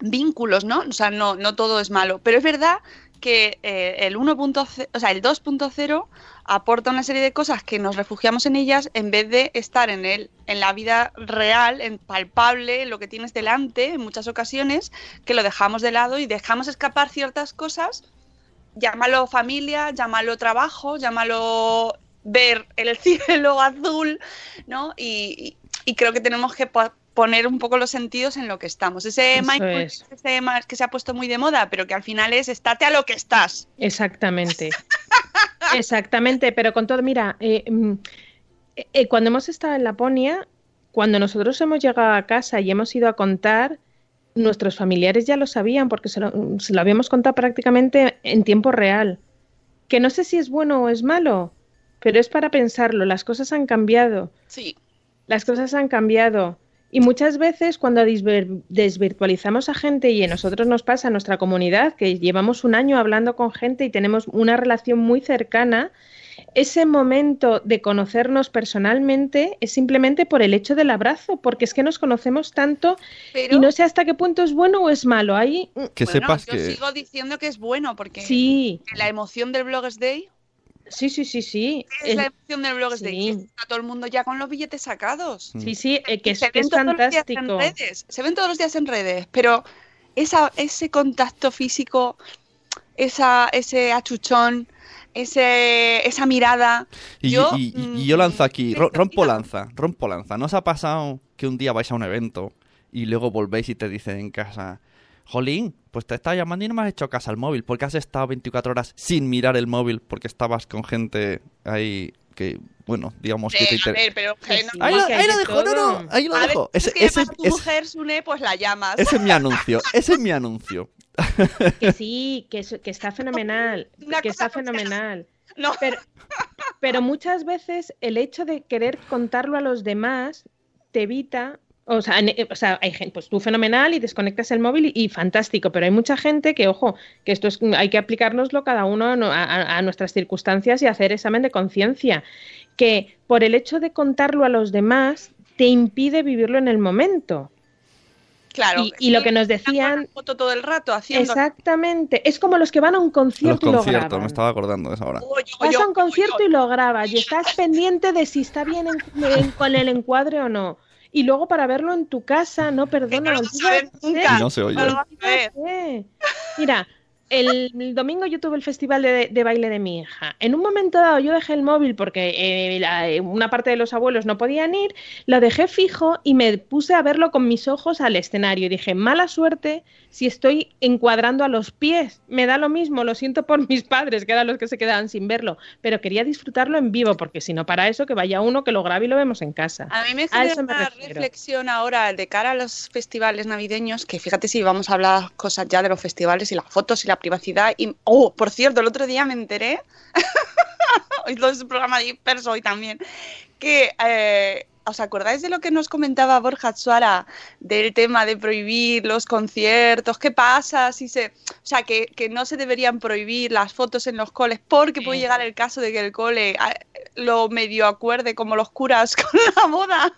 vínculos, ¿no? O sea, no, no todo es malo. Pero es verdad que eh, el 1.0, o sea, el 2.0 aporta una serie de cosas que nos refugiamos en ellas en vez de estar en el, en la vida real, en palpable, en lo que tienes delante, en muchas ocasiones, que lo dejamos de lado y dejamos escapar ciertas cosas. Llámalo familia, llámalo trabajo, llámalo ver el cielo azul, ¿no? Y, y- creo que tenemos que poner un poco los sentidos en lo que estamos. Ese Eso mindfulness es. ese que se ha puesto muy de moda, pero que al final es estate a lo que estás. Exactamente. Exactamente, pero con todo, mira, eh, mm, eh, eh, cuando hemos estado en Laponia, cuando nosotros hemos llegado a casa y hemos ido a contar, nuestros familiares ya lo sabían porque se lo, se lo habíamos contado prácticamente en tiempo real. Que no sé si es bueno o es malo, pero es para pensarlo, las cosas han cambiado. Sí, Las cosas han cambiado. Y muchas veces cuando desvirtualizamos a gente, y a nosotros nos pasa en nuestra comunidad, que llevamos un año hablando con gente y tenemos una relación muy cercana, ese momento de conocernos personalmente es simplemente por el hecho del abrazo, porque es que nos conocemos tanto pero y no sé hasta qué punto es bueno o es malo. Ahí, Que bueno, sepas yo que... sigo diciendo que es bueno porque sí, la emoción del Bloggers Day sí, sí, sí, sí. ¿qué es la emoción del Bloggers Day. sí. Que está todo el mundo ya con los billetes sacados. Mm. sí, sí, eh, que es, se que ven es todos los días en fantástico. redes, se ven todos los días en redes, pero esa, ese contacto físico, esa, ese achuchón, ese, esa mirada. Y yo, y- y- y yo lanzo aquí, mm, ro- rompo lanza, rompo lanza. ¿No os ha pasado que un día vais a un evento y luego volvéis y te dicen en casa, Jolín, pues te estaba llamando y no me has hecho caso al móvil porque has estado 24 horas sin mirar el móvil porque estabas con gente ahí que bueno, digamos que te pero no- Ahí lo, ahí dejo, no, no, ahí lo a dejo. si Ese, es que ese, tu mujer, Sune, pues la llamas. ese es mi anuncio, ese es mi anuncio. Que sí, que, que está fenomenal, Una que está fenomenal. No. Pero, pero muchas veces el hecho de querer contarlo a los demás te evita. O sea, en- o sea, hay gente, pues tú fenomenal y desconectas el móvil y, y fantástico, pero hay mucha gente que, ojo, que esto es, hay que aplicárnoslo cada uno no- a, a- a nuestras circunstancias y hacer examen de conciencia, que por el hecho de contarlo a los demás te impide vivirlo en el momento. Claro. Y- y lo que nos decían- foto todo el rato haciendo. Exactamente, es como los que van a un Los concierto y lo conciertos, graban. me estaba acordando de. Oh, yo, Vas yo, a un yo, concierto yo. y lo grabas y estás pendiente de si está bien en- en- con el encuadre o no. Y luego para verlo en tu casa, no, perdona, no lo vas a olvídate, nunca. Y no se oye. No lo vas a ver. olvídate. Mira, el, el domingo yo tuve el festival de, de baile de mi hija. En un momento dado yo dejé el móvil porque eh, la- una parte de los abuelos no podían ir, lo dejé fijo y me puse a verlo con mis ojos al escenario. Y dije, mala suerte si estoy encuadrando a los pies. Me da lo mismo, lo siento por mis padres, que eran los que se quedaban sin verlo, pero quería disfrutarlo en vivo, porque si no, para eso que vaya uno que lo grabe y lo vemos en casa. A mí me genera una refiero. reflexión ahora de cara a los festivales navideños, que fíjate si vamos a hablar cosas ya de los festivales y las fotos y la privacidad. Y, oh, por cierto, el otro día me enteré, hoy todo es un programa disperso hoy también, que eh, ¿os acordáis de lo que nos comentaba Borja Suara del tema de prohibir los conciertos? ¿Qué pasa si se... O sea, que, que no se deberían prohibir las fotos en los coles porque puede llegar el caso de que el cole ah, lo medio acuerde como los curas con la boda.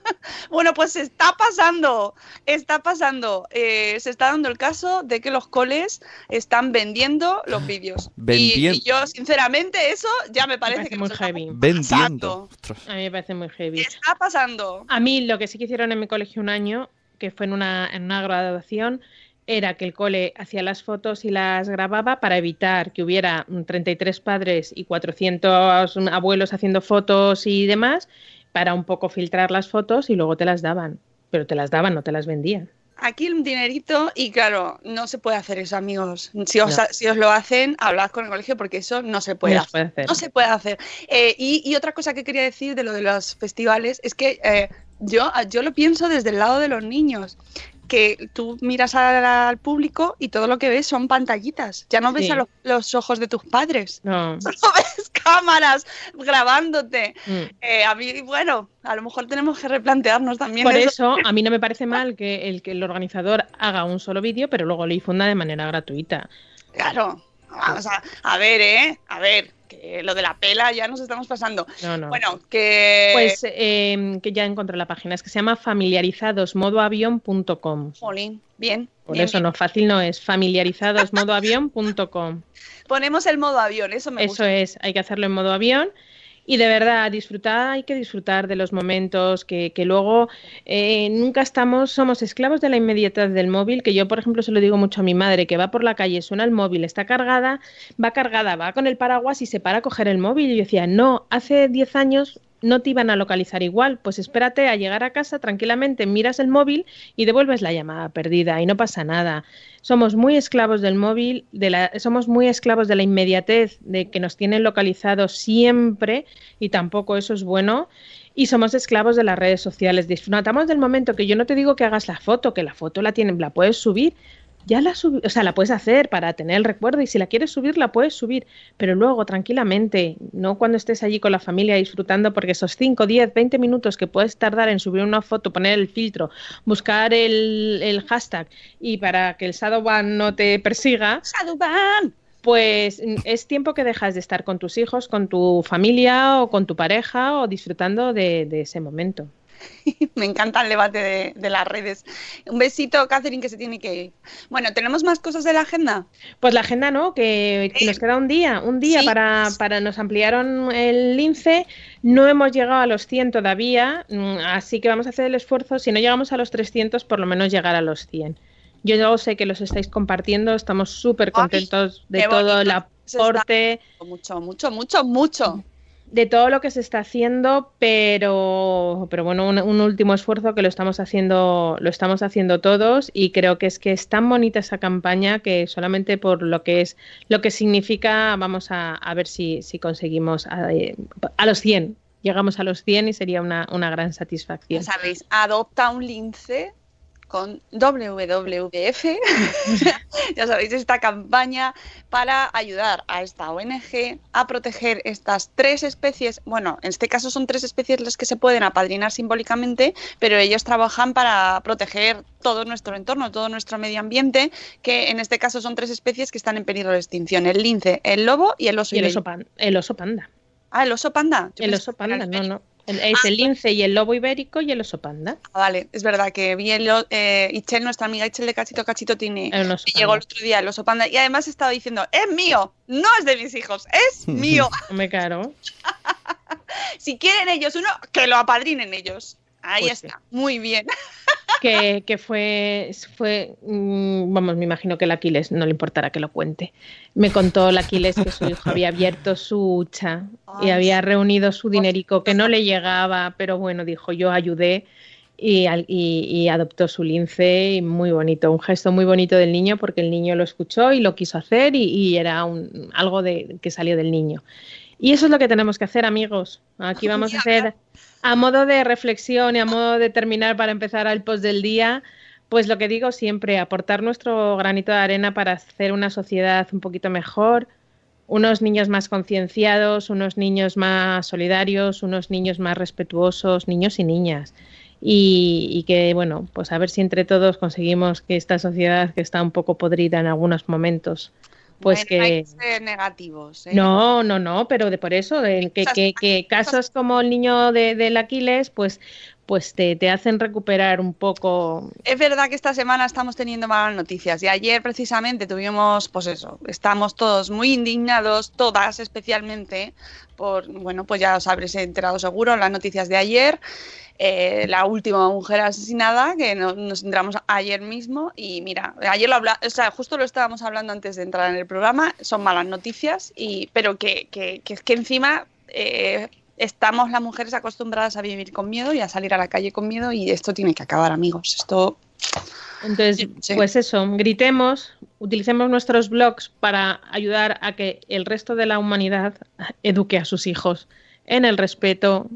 Bueno, pues está pasando, está pasando. Eh, se está dando el caso de que los coles están vendiendo los vídeos. Y- Vendien- Y, yo, sinceramente, eso ya me parece, parece que muy heavy. Vendiendo. A mí me parece muy heavy. Está pasando. A mí lo que sí que hicieron en mi colegio un año, que fue en una, en una graduación, era que el cole hacía las fotos y las grababa para evitar que hubiera mm, 33 padres y 400 abuelos haciendo fotos y demás, para un poco filtrar las fotos y luego te las daban. Pero te las daban, no te las vendían. Aquí un dinerito y claro, no se puede hacer eso, amigos. Si os, No. si os lo hacen, hablad con el colegio porque eso no se puede No se hacer. puede hacer. No se puede hacer. Eh, y, y otra cosa que quería decir de lo de los festivales es que eh, yo, yo lo pienso desde el lado de los niños. Que tú miras al, al público y todo lo que ves son pantallitas. Ya no ves Sí. a los, los ojos de tus padres. No. Solo ves cámaras grabándote. Mm. Eh, a mí, bueno, a lo mejor tenemos que replantearnos también Por eso. eso, a mí no me parece mal que el, que el organizador haga un solo vídeo, pero luego lo difunda de manera gratuita. Claro. Vamos a, a ver, ¿eh? A ver, que lo de la pela ya nos estamos pasando. No, no. Bueno, que... Pues eh, que ya encontré la página, es que se llama familiarizadosmodoavión.com. Jolín, bien. Por bien, eso bien. no fácil no es familiarizadosmodoavión.com. Ponemos el modo avión, eso me Eso gusta. es, hay que hacerlo en modo avión. Y de verdad, disfrutar, hay que disfrutar de los momentos que, que luego eh, nunca estamos, somos esclavos de la inmediatez del móvil, que yo, por ejemplo, se lo digo mucho a mi madre, que va por la calle, suena el móvil, está cargada, va cargada, va con el paraguas y se para a coger el móvil. Y yo decía, no, hace 10 años no te iban a localizar igual, pues espérate a llegar a casa tranquilamente, miras el móvil y devuelves la llamada perdida y no pasa nada. Somos muy esclavos del móvil, de la, somos muy esclavos de la inmediatez, de que nos tienen localizados siempre y tampoco eso es bueno. Y somos esclavos de las redes sociales. Disfrutamos del momento que yo no te digo que hagas la foto, que la foto la tienen, la puedes subir, ya la o sea, la puedes hacer para tener el recuerdo y si la quieres subir, la puedes subir, pero luego tranquilamente, no cuando estés allí con la familia disfrutando, porque esos 5, 10, 20 minutos que puedes tardar en subir una foto, poner el filtro, buscar el, el hashtag y para que el Shadowban no te persiga, Shadowban. pues es tiempo que dejas de estar con tus hijos, con tu familia o con tu pareja o disfrutando de, de ese momento. Me encanta el debate de, de las redes. Un besito, Catherine, que se tiene que ir. Bueno, ¿tenemos más cosas de la agenda? Pues la agenda no, que, que nos queda un día, un día Sí. para, para nos ampliaron el lince, no hemos llegado a los 100 todavía, mm, así que vamos a hacer el esfuerzo, si no llegamos a los 300, por lo menos llegar a los 100. Yo ya sé que los estáis compartiendo, estamos súper contentos de todo el aporte, Mucho, mucho, mucho, mucho. De todo lo que se está haciendo, pero, pero bueno, un, último esfuerzo que lo estamos haciendo, lo estamos haciendo todos y creo que es que es tan bonita esa campaña que solamente por lo que es, lo que significa, vamos a, a ver si, si conseguimos a, eh, a los 100. llegamos a los 100 y sería una, una gran satisfacción. Ya sabéis, adopta un lince con WWF, ya sabéis, esta campaña para ayudar a esta ONG a proteger estas tres especies. Bueno, en este caso son tres especies las que se pueden apadrinar simbólicamente, pero ellos trabajan para proteger todo nuestro entorno, todo nuestro medio ambiente, que en este caso son tres especies que están en peligro de extinción, el lince, el lobo y el oso, y el oso, pan- el oso panda. Ah, el oso panda. Yo El oso panda, no, no. El- Es el lince y el lobo ibérico y el oso panda. Ah, Vale, es verdad que vi el, eh, Ichel, nuestra amiga Ichel de Cachito Cachito tiene... El oso me llegó el otro día el oso panda y además estaba diciendo, es mío, no es de mis hijos, es mío. Hombre, claro. si quieren ellos uno, que lo apadrinen ellos. Ahí Pues sí. está, muy bien. Que, que fue, fue mm, vamos, me imagino que el Aquiles no le importará que lo cuente. Me contó el Aquiles que su hijo había abierto su hucha y había reunido su dinerico que no le llegaba, pero bueno, dijo, yo ayudé y, y- y adoptó su lince y muy bonito, un gesto muy bonito del niño porque el niño lo escuchó y lo quiso hacer y, y era un, algo de, que salió del niño. Y eso es lo que tenemos que hacer, amigos. Aquí vamos a hacer, a modo de reflexión y a modo de terminar para empezar al post del día, pues lo que digo siempre, aportar nuestro granito de arena para hacer una sociedad un poquito mejor, unos niños más concienciados, unos niños más solidarios, unos niños más respetuosos, niños y niñas. Y, y que, bueno, pues a ver si entre todos conseguimos que esta sociedad que está un poco podrida en algunos momentos, pues Bueno, hay que... ser negativos. ¿eh? No, no, no, pero de por eso, que, que, que casos como el niño de, del Aquiles, pues, pues te, te hacen recuperar un poco. Es verdad que esta semana estamos teniendo malas noticias y ayer precisamente tuvimos, pues eso, estamos todos muy indignados, todas especialmente, por, bueno, pues ya os habréis enterado seguro, las noticias de ayer, eh, la última mujer asesinada, que no- nos entramos ayer mismo y mira, ayer lo habla, o sea, justo lo estábamos hablando antes de entrar en el programa, son malas noticias, y, pero que, que, que, que encima... eh, Estamos las mujeres acostumbradas a vivir con miedo y a salir a la calle con miedo y esto tiene que acabar, amigos. Esto Entonces, sí. pues eso, gritemos, utilicemos nuestros blogs para ayudar a que el resto de la humanidad eduque a sus hijos en el respeto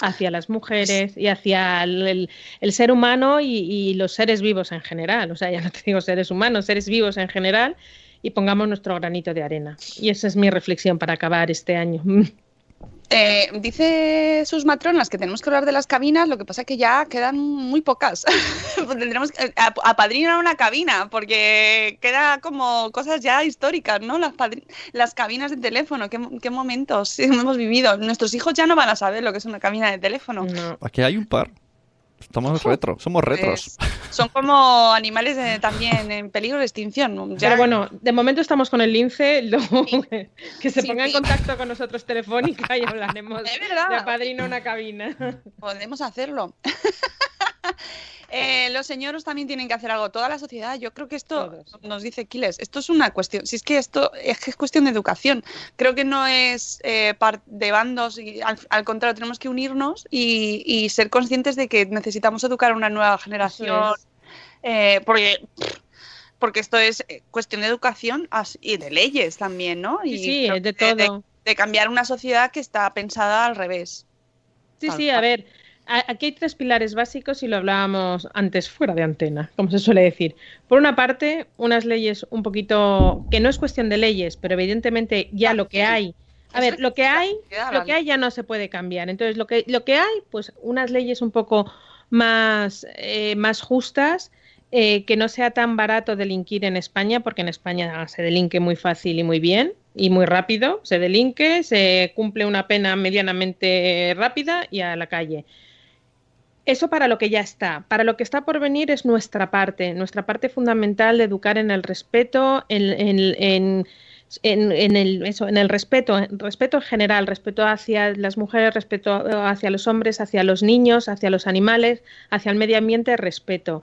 hacia las mujeres y hacia el, el- el ser humano y, y los seres vivos en general. O sea, ya no te digo seres humanos, seres vivos en general y pongamos nuestro granito de arena. Y esa es mi reflexión para acabar este año. Eh, dice sus matronas que tenemos que hablar de las cabinas, lo que pasa es que ya quedan muy pocas. Pues Tendremos que ap- apadrinar una cabina, porque queda como cosas ya históricas, ¿no? Las, padri- las cabinas de teléfono, ¿qué, qué momentos hemos vivido. Nuestros hijos ya no van a saber lo que es una cabina de teléfono. No. Aquí hay un par. Estamos retro, somos retros. Pues, son como animales también en peligro de extinción. Ya- Pero bueno, de momento estamos con el lince, que, que se Sí, ponga en contacto con nosotros telefónica y hablaremos de padrino una cabina. Podemos hacerlo. Eh, los señoros también tienen que hacer algo. Toda la sociedad, yo creo que esto Todos. nos dice Quiles, esto es una cuestión. Si es que esto es que es cuestión de educación. Creo que no es eh, de bandos. Y al, al contrario, tenemos que unirnos y, y ser conscientes de que necesitamos educar a una nueva generación. es. eh, porque porque esto es eh, cuestión de educación y de leyes también, ¿no? Sí, Y de todo. de cambiar una sociedad que está pensada al revés. Sí, Tal sí, a ver, aquí hay tres pilares básicos y lo hablábamos antes fuera de antena, como se suele decir. Por una parte, unas leyes un poquito, que no es cuestión de leyes, pero evidentemente ya lo que hay, a ver, lo que hay, lo que hay ya no se puede cambiar. Entonces, lo que, lo que hay, pues unas leyes un poco más, eh, más justas, eh, que no sea tan barato delinquir en España, porque en España se delinque muy fácil y muy bien y muy rápido. Se delinque, se cumple una pena medianamente rápida y a la calle. Eso para lo que ya está. Para lo que está por venir es nuestra parte, nuestra parte fundamental de educar en el respeto, en, el respeto, en respeto en general, respeto hacia las mujeres, respeto hacia los hombres, hacia los niños, hacia los animales, hacia el medio ambiente, respeto.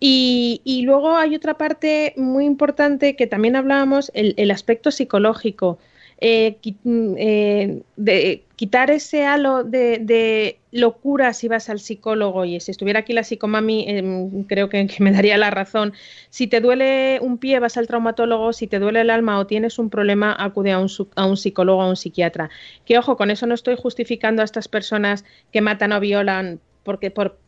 Y, y luego hay otra parte muy importante que también hablábamos, el, el aspecto psicológico. Eh, mm, eh, de, quitar ese halo de, de locura si vas al psicólogo y si estuviera aquí la psicomami em, creo que, me daría la razón. Si te duele un pie vas al traumatólogo, si te duele el alma o tienes un problema acude a un, a un psicólogo a un psiquiatra. Que ojo, con eso no estoy justificando a estas personas que matan o violan porque por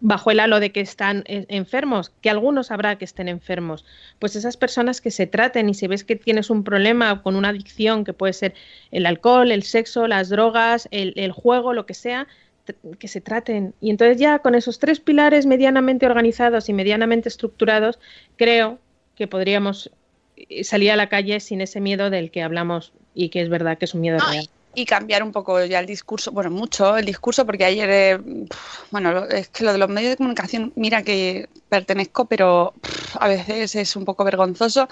bajo el halo de que están enfermos, que algunos habrá que estén enfermos, pues esas personas que se traten y si ves que tienes un problema con una adicción que puede ser el alcohol, el sexo, las drogas, el, el juego, lo que sea, que se traten. Y entonces ya con esos tres pilares medianamente organizados y medianamente estructurados, creo que podríamos eh, salir a la calle sin ese miedo del que hablamos y que es verdad que es un miedo No, real. Y cambiar un poco ya el discurso, bueno, mucho el discurso, porque ayer, eh, bueno, es que lo de los medios de comunicación, mira que pertenezco, pero a veces es un poco vergonzoso.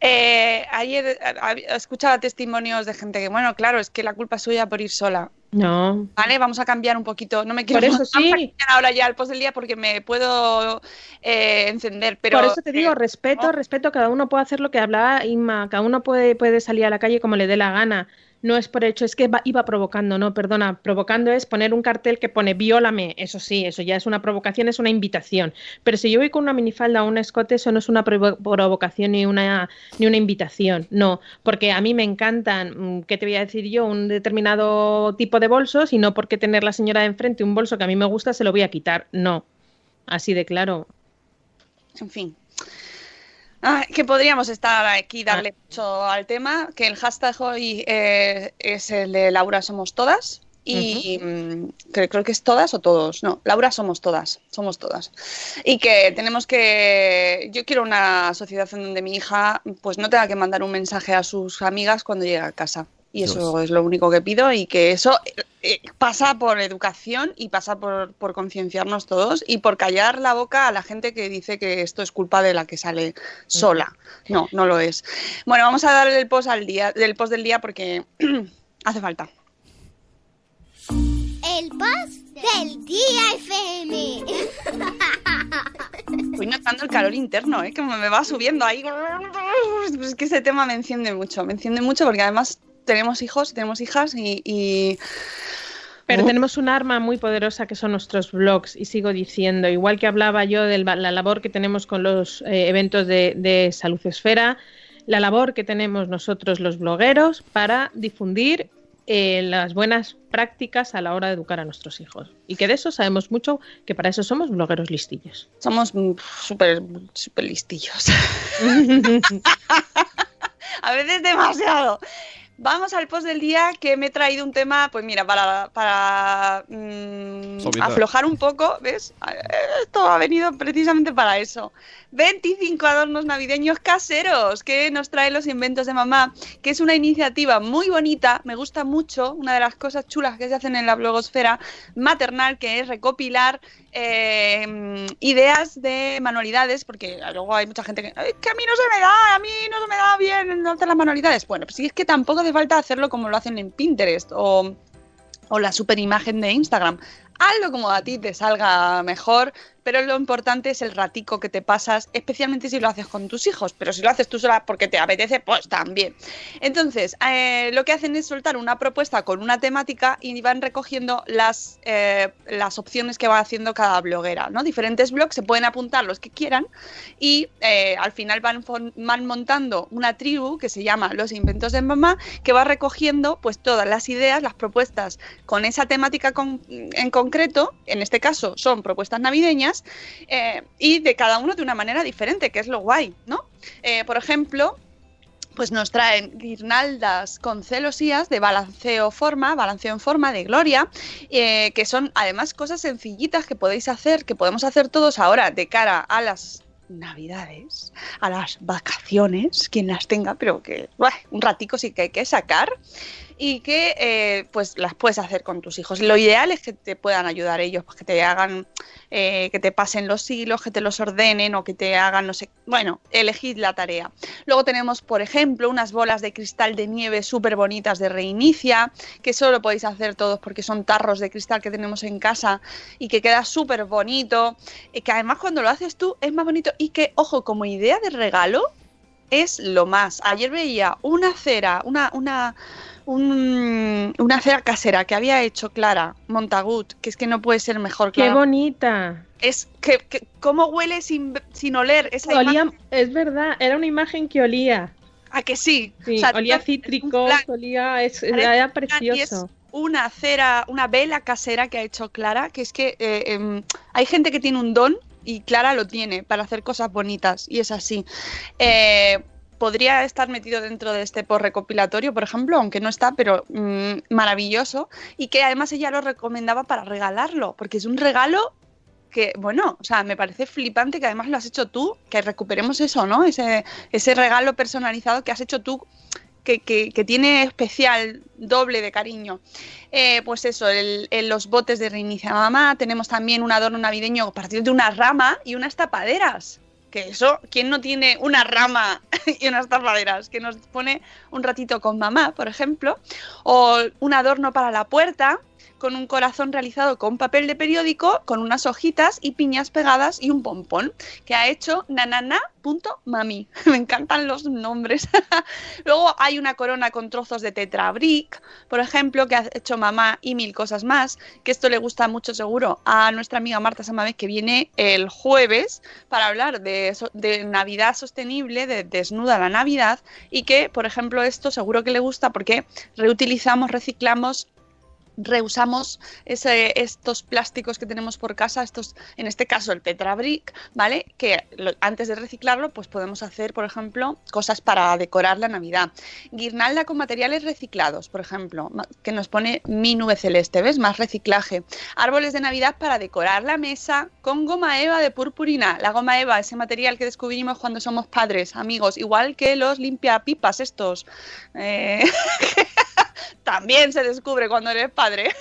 Eh, ayer eh, hab- escuchaba testimonios de gente que, bueno, claro, es que la culpa es suya por ir sola. No, Vale, vamos a cambiar un poquito. No me quiero Por eso sí. ahora ya el post del día porque me puedo eh, encender, pero Por eso te digo, eh, respeto, no. respeto, cada uno puede hacer lo que hablaba Inma, cada uno puede, puede salir a la calle como le dé la gana. No es por hecho, es que iba provocando, no, perdona, provocando es poner un cartel que pone viólame, eso sí, eso ya es una provocación, es una invitación. Pero si yo voy con una minifalda o un escote, eso no es una provo- provocación ni una, ni una invitación, no, porque a mí me encantan, mm, ¿qué te voy a decir yo? Un determinado tipo de bolsos y no porque tener la señora de enfrente un bolso que a mí me gusta se lo voy a quitar, no, así de claro. En fin. Ay, que podríamos estar aquí darle mucho al tema, que el hashtag hoy eh, es el de Laura somos todas. Y mm, que creo que es todas o todos. No, Laura somos todas, somos todas. Y que tenemos que. Yo quiero una sociedad en donde mi hija pues no tenga que mandar un mensaje a sus amigas cuando llega a casa. Y eso Dios. es lo único que pido y que eso eh, pasa por educación y pasa por, por concienciarnos todos y por callar la boca a la gente que dice que esto es culpa de la que sale sola. No, no lo es. Bueno, vamos a darle el post al día, del post del día porque hace falta. El post del día FM. Voy notando el calor interno, ¿eh? que me va subiendo ahí. Es que ese tema me enciende mucho, me enciende mucho porque además tenemos hijos, tenemos hijas y, y- Pero tenemos un arma muy poderosa que son nuestros blogs y sigo diciendo, igual que hablaba yo de la labor que tenemos con los eh, eventos de, de Salud Esfera, la labor que tenemos nosotros los blogueros para difundir eh, las buenas prácticas a la hora de educar a nuestros hijos. Y que de eso sabemos mucho, que para eso somos blogueros listillos. somos súper súper listillos. A veces demasiado. Vamos al post del día que me he traído un tema, pues mira, para, para mm, aflojar un poco, ¿ves? Esto ha venido precisamente para eso. 25 adornos navideños caseros que nos trae los inventos de mamá, que es una iniciativa muy bonita, me gusta mucho, una de las cosas chulas que se hacen en la blogosfera maternal, que es recopilar eh, ideas de manualidades, porque luego hay mucha gente que, "Es que a mí no se me da, a mí no se me da bien hacer las manualidades. Bueno, pues sí es que tampoco hace falta hacerlo como lo hacen en Pinterest o, o la super imagen de Instagram. Hazlo como a ti te salga mejor, pero lo importante es el ratico que te pasas, especialmente si lo haces con tus hijos, pero si lo haces tú sola porque te apetece, pues también. Entonces, eh, lo que hacen es soltar una propuesta con una temática y van recogiendo las, eh, las opciones que va haciendo cada bloguera, ¿no? Diferentes blogs se pueden apuntar los que quieran y eh, al final van, van montando una tribu que se llama Los Inventos de Mamá, que va recogiendo pues todas las ideas, las propuestas con esa temática en concreto, en este caso son propuestas navideñas, eh, y de cada uno de una manera diferente, que es lo guay, ¿no? Eh, por ejemplo, pues nos traen guirnaldas con celosías de balanceo forma, balanceo en forma de gloria, eh, que son además cosas sencillitas que podéis hacer, que podemos hacer todos ahora de cara a las navidades, a las vacaciones, quien las tenga, pero que un ratico sí que hay que sacar y que eh, pues las puedes hacer con tus hijos. Lo ideal es que te puedan ayudar ellos, pues que te hagan, eh, que te pasen los hilos, que te los ordenen o que te hagan, no sé, bueno, elegid la tarea. Luego tenemos, por ejemplo, unas bolas de cristal de nieve súper bonitas de reinicia, que solo podéis hacer todos porque son tarros de cristal que tenemos en casa y que queda súper bonito, y que además cuando lo haces tú es más bonito y que, ojo, como idea de regalo, es lo más. Ayer veía una cera, una, una, un- una cera casera que había hecho Clara Montagut, que es que no puede ser mejor, ¡Qué Clara. bonita! Es que, que- cómo huele sin, sin oler esa Olía, imagen. es verdad, era una imagen que olía. ¿A que sí? Sí, O sea, olía cítrico, olía, es- era precioso. una cera, una vela casera que ha hecho Clara, que es que eh, em, hay gente que tiene un don y Clara lo tiene para hacer cosas bonitas y es así. Eh, podría estar metido dentro de este post recopilatorio, por ejemplo, aunque no está, pero mm, maravilloso y que además ella lo recomendaba para regalarlo, porque es un regalo que, bueno, o sea, me parece flipante que además lo has hecho tú, que recuperemos eso, ¿no? Ese, regalo personalizado que has hecho tú que, tiene especial doble de cariño. Eh, pues eso, el- los botes de Reinicia Mamá, tenemos también un adorno navideño a partir de una rama y unas tapaderas. Que eso, ¿quién no tiene una rama y unas tapaderas? Que nos pone un ratito con mamá, por ejemplo. O un adorno para la puerta con un corazón realizado con papel de periódico, con unas hojitas y piñas pegadas y un pompón que ha hecho nanana.mami. Me encantan los nombres. Luego hay una corona con trozos de tetrabric, por ejemplo, que ha hecho mamá y mil cosas más, que esto le gusta mucho seguro a nuestra amiga Marta Samavez que viene el jueves para hablar de Navidad sostenible, de Desnuda la Navidad, y que, por ejemplo, esto seguro que le gusta porque reutilizamos, reciclamos reusamos estos plásticos que tenemos por casa, estos, en este caso el Tetrabric, ¿vale? Que antes de reciclarlo, pues podemos hacer, por ejemplo, cosas para decorar la Navidad. Guirnalda con materiales reciclados, por ejemplo, que nos pone mi nube celeste, ¿ves? Más reciclaje. Árboles de Navidad para decorar la mesa con goma eva de purpurina. La goma eva, ese material que descubrimos cuando somos padres, amigos, igual que los limpiapipas estos. Eh, también se descubre cuando eres padre.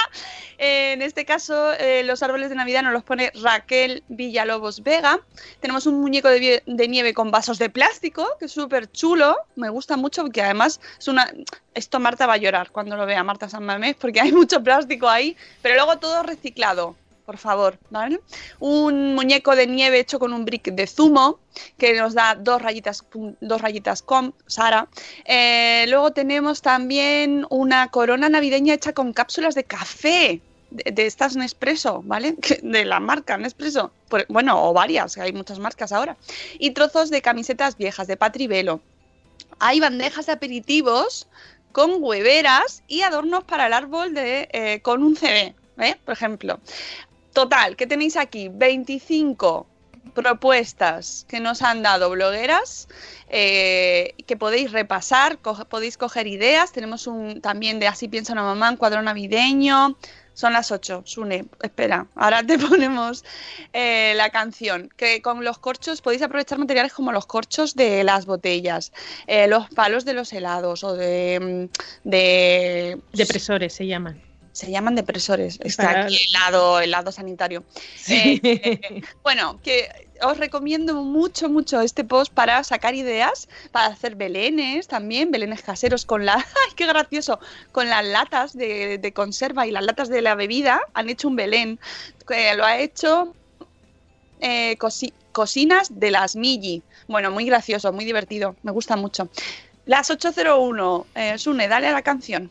en este caso, eh, los árboles de Navidad nos los pone Raquel Villalobos Vega. Tenemos un muñeco de, de nieve con vasos de plástico, que es súper chulo. Me gusta mucho porque además es una... Esto Marta va a llorar cuando lo vea Marta San Mamés porque hay mucho plástico ahí, pero luego todo reciclado. Por favor, ¿vale? Un muñeco de nieve hecho con un brick de zumo que nos da dos rayitas, dos rayitas con Sara. Eh, luego tenemos también una corona navideña hecha con cápsulas de café. De, estas Nespresso, ¿vale? De la marca Nespresso. Bueno, o varias, hay muchas marcas ahora. Y trozos de camisetas viejas de Patrivelo. Hay bandejas de aperitivos con hueveras y adornos para el árbol de, eh, con un CD, ¿eh? por ejemplo. Total, ¿qué tenéis aquí? 25 propuestas que nos han dado blogueras eh, que podéis repasar, podéis coger ideas. Tenemos un también de Así piensa una mamá, un cuadro navideño. Son las 8, Sune, espera, ahora te ponemos eh, la canción. Que con los corchos podéis aprovechar materiales como los corchos de las botellas, eh, los palos de los helados o de... mm, de Depresores se llaman. Se llaman depresores. Está Para- aquí helado, helado sanitario. Sí. Eh, bueno, que os recomiendo mucho, mucho este post para sacar ideas, para hacer belenes también, belenes caseros con la, ¡ay, qué gracioso! Con las latas de, de conserva y las latas de la bebida, han hecho un belén, que lo ha hecho eh, cosi- Cocinas de las Milli. Bueno, muy gracioso, muy divertido, me gusta mucho. Las 801, eh, Sune, dale a la canción.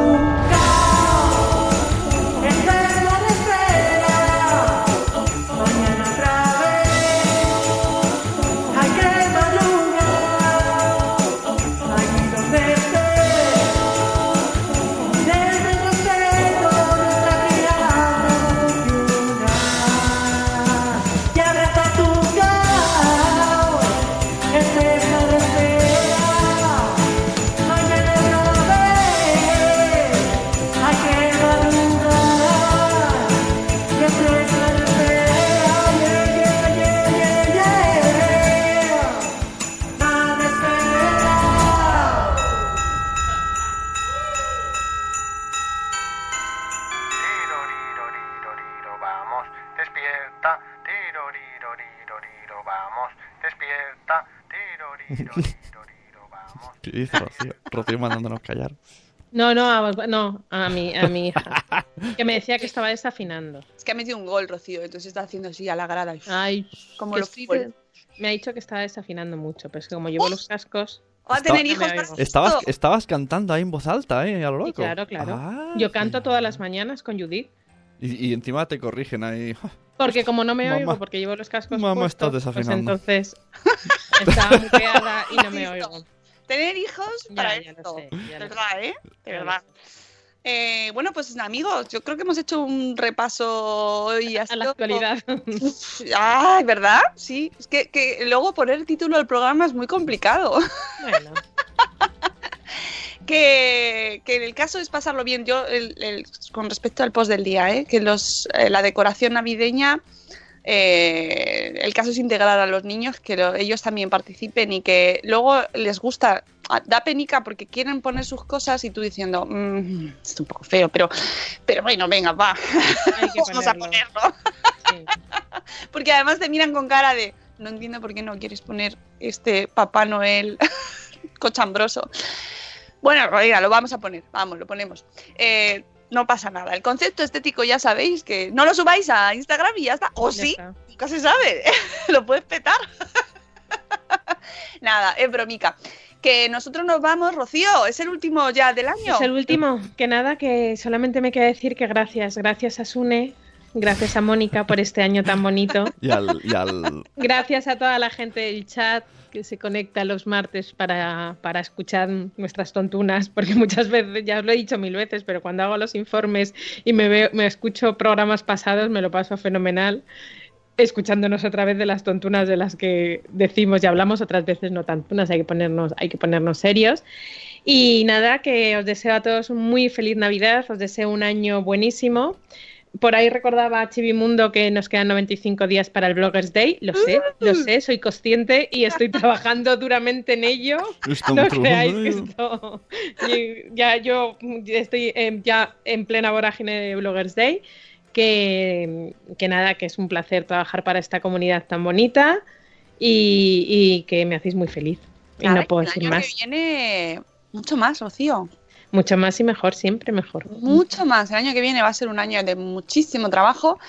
mandándonos callar. No, no, a, no, a mi, a mi hija. Que me decía que estaba desafinando. Es que ha metido un gol, Rocío, entonces está haciendo así a la grada. Ay, Como los sí, fútbol. me ha dicho que estaba desafinando mucho, pero es que como llevo los cascos. Va a tener hijos. Estabas, estabas cantando ahí en voz alta, ¿eh? A lo Sí, loco. claro, claro. Ah, Yo sí. canto todas las mañanas con Judith. Y, y encima te corrigen ahí. Porque como no me Mamá. oigo, porque llevo los cascos Mamá, puestos, estás pues desafinando. entonces estaba muteada y no me oigo. Tener hijos para Ya, ya esto. sé, de verdad, ¿eh? De verdad. Eh, bueno, pues amigos, yo creo que hemos hecho un repaso hoy A la actualidad. Uf, Ay, ¿verdad? Sí, es que, que luego poner el título del programa es muy complicado. bueno, que, que el caso es pasarlo bien. Yo, el- el- con respecto al post del día, ¿eh? que los, eh, la decoración navideña, eh, el caso es integrar a los niños, que lo- ellos también participen y que luego les gusta. ah, Da penica porque quieren poner sus cosas y tú diciendo, "Mm, es un poco feo, pero, pero bueno, venga, va, vamos a ponerlo. ponerlo. sí. Porque además te miran con cara de, no entiendo por qué no quieres poner este Papá Noel cochambroso. Bueno, oiga, lo vamos a poner, vamos, lo ponemos. Eh, no pasa nada. El concepto estético ya sabéis que no lo subáis a Instagram y ya está. O Ya sí, está. nunca se sabe. lo puedes petar. nada, es bromica. Que nosotros nos vamos, Rocío, es el último ya del año. Es el último. Que nada, que solamente me queda decir que gracias. Gracias a Sune, gracias a Mónica por este año tan bonito. Y al, y al- Gracias a toda la gente del chat que se conecta los martes para, para escuchar nuestras tontunas, porque muchas veces, ya os lo he dicho mil veces, pero cuando hago los informes y me, veo, me escucho programas pasados, me lo paso fenomenal, escuchándonos otra vez de las tontunas de las que decimos y hablamos, otras veces no tontunas, hay que ponernos, hay que ponernos serios. Y nada, que os deseo a todos un muy feliz Navidad, os deseo un año buenísimo. Por ahí recordaba a Chivimundo que nos quedan 95 días para el Bloggers Day. Lo sé, lo sé, soy consciente y estoy trabajando duramente en ello. No creáis que truco. esto. Ya yo estoy eh, ya en plena vorágine de Bloggers Day. Que, que nada, que es un placer trabajar para esta comunidad tan bonita y, y que me hacéis muy feliz. Y Claro, no puedo el decir año más. que viene mucho más, Rocío. Mucho más y mejor, siempre mejor. Mucho más. El año que viene va a ser un año de muchísimo trabajo,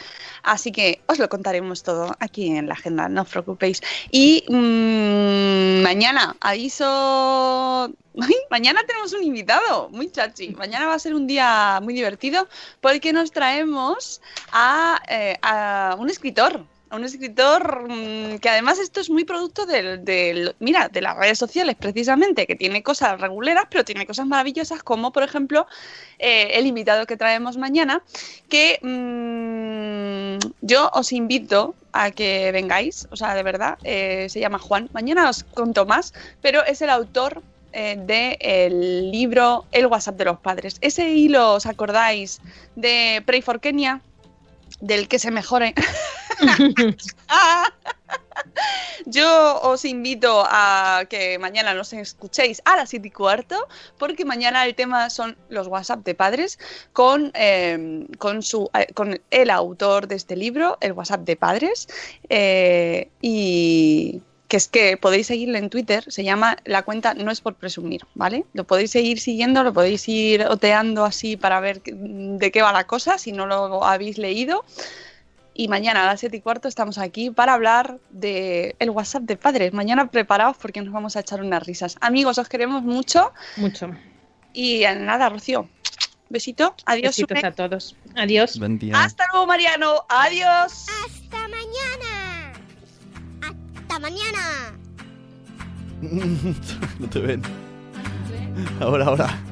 así que os lo contaremos todo aquí en la agenda, no os preocupéis. Y mm, mañana, aviso... Ay, mañana tenemos un invitado, muy chachi. Mañana va a ser un día muy divertido porque nos traemos a, eh, a un escritor. Un escritor mm, que además esto es muy producto del, mira, de las redes sociales precisamente, que tiene cosas reguleras, pero tiene cosas maravillosas como por ejemplo eh, el invitado que traemos mañana, que mm, yo os invito a que vengáis, o sea, de verdad, eh, se llama Juan. Mañana os conto más, pero es el autor del libro El WhatsApp de los padres. Ese hilo, ¿os acordáis de Pray for Kenya? Del que se mejore. Yo os invito a que mañana nos escuchéis a las 7 y cuarto, porque mañana el tema son los WhatsApp de padres con, eh, con, su, eh, con el autor de este libro, el WhatsApp de padres, eh, y que es que podéis seguirle en Twitter, se llama la cuenta No es por presumir, ¿vale? Lo podéis seguir siguiendo, lo podéis ir oteando así para ver de qué va la cosa, si no lo habéis leído. Y mañana a las 7 y cuarto estamos aquí para hablar de el WhatsApp de padres. Mañana preparaos porque nos vamos a echar unas risas. Amigos, os queremos mucho. Mucho. Y nada, Rocío. Besito. Adiós. Besitos Sune. a todos. Adiós. Buen día. Hasta luego, Mariano. Adiós. ¡Hasta mañana! ¡Hasta mañana! no te ven. Ahora, ahora.